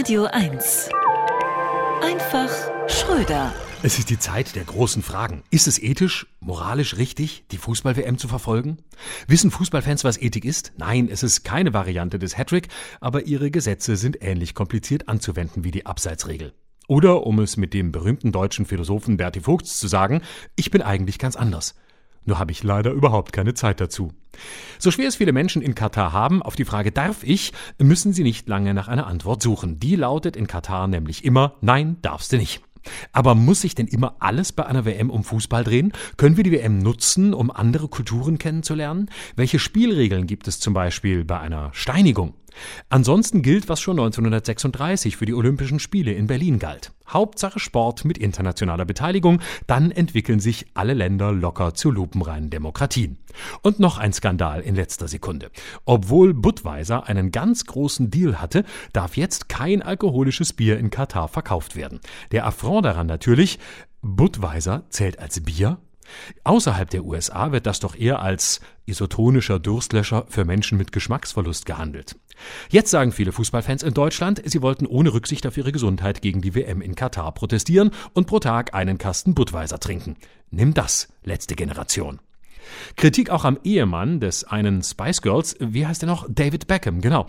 Radio 1. Einfach Schröder. Es ist die Zeit der großen Fragen. Ist es ethisch, moralisch richtig, die Fußball-WM zu verfolgen? Wissen Fußballfans, was Ethik ist? Nein, es ist keine Variante des Hattrick, aber ihre Gesetze sind ähnlich kompliziert anzuwenden wie die Abseitsregel. Oder, um es mit dem berühmten deutschen Philosophen Berti Vogts zu sagen, ich bin eigentlich ganz anders. Nur habe ich leider überhaupt keine Zeit dazu. So schwer es viele Menschen in Katar haben, auf die Frage darf ich, müssen sie nicht lange nach einer Antwort suchen. Die lautet in Katar nämlich immer Nein, darfst du nicht. Aber muss sich denn immer alles bei einer WM um Fußball drehen? Können wir die WM nutzen, um andere Kulturen kennenzulernen? Welche Spielregeln gibt es zum Beispiel bei einer Steinigung? Ansonsten gilt, was schon 1936 für die Olympischen Spiele in Berlin galt. Hauptsache Sport mit internationaler Beteiligung, dann entwickeln sich alle Länder locker zu lupenreinen Demokratien. Und noch ein Skandal in letzter Sekunde. Obwohl Budweiser einen ganz großen Deal hatte, darf jetzt kein alkoholisches Bier in Katar verkauft werden. Der Affront daran natürlich, Budweiser zählt als Bier Außerhalb der USA wird das doch eher als isotonischer Durstlöscher für Menschen mit Geschmacksverlust gehandelt. Jetzt sagen viele Fußballfans in Deutschland, sie wollten ohne Rücksicht auf ihre Gesundheit gegen die WM in Katar protestieren und pro Tag einen Kasten Budweiser trinken. Nimm das, letzte Generation. Kritik auch am Ehemann des einen Spice Girls, wie heißt er noch? David Beckham, genau.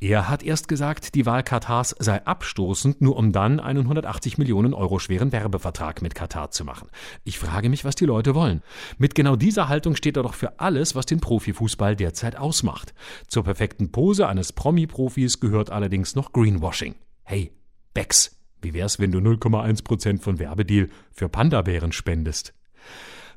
Er hat erst gesagt, die Wahl Katars sei abstoßend, nur um dann einen 180 Millionen Euro schweren Werbevertrag mit Katar zu machen. Ich frage mich, was die Leute wollen. Mit genau dieser Haltung steht er doch für alles, was den Profifußball derzeit ausmacht. Zur perfekten Pose eines Promi-Profis gehört allerdings noch Greenwashing. Hey, Becks, wie wär's, wenn du 0,1 Prozent von Werbedeal für Panda-Bären spendest?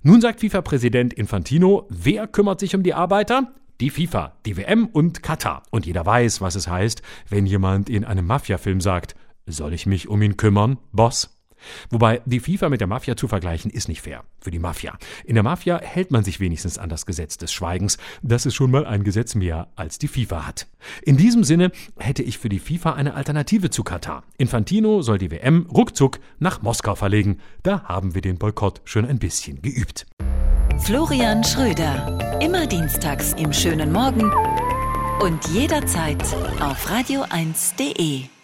Nun sagt FIFA-Präsident Infantino, wer kümmert sich um die Arbeiter? Die FIFA, die WM und Katar. Und jeder weiß, was es heißt, wenn jemand in einem Mafia-Film sagt, soll ich mich um ihn kümmern, Boss? Wobei die FIFA mit der Mafia zu vergleichen ist nicht fair für die Mafia. In der Mafia hält man sich wenigstens an das Gesetz des Schweigens. Das ist schon mal ein Gesetz mehr als die FIFA hat. In diesem Sinne hätte ich für die FIFA eine Alternative zu Katar. Infantino soll die WM ruckzuck nach Moskau verlegen. Da haben wir den Boykott schon ein bisschen geübt. Florian Schröder. Immer dienstags im schönen Morgen und jederzeit auf radio1.de.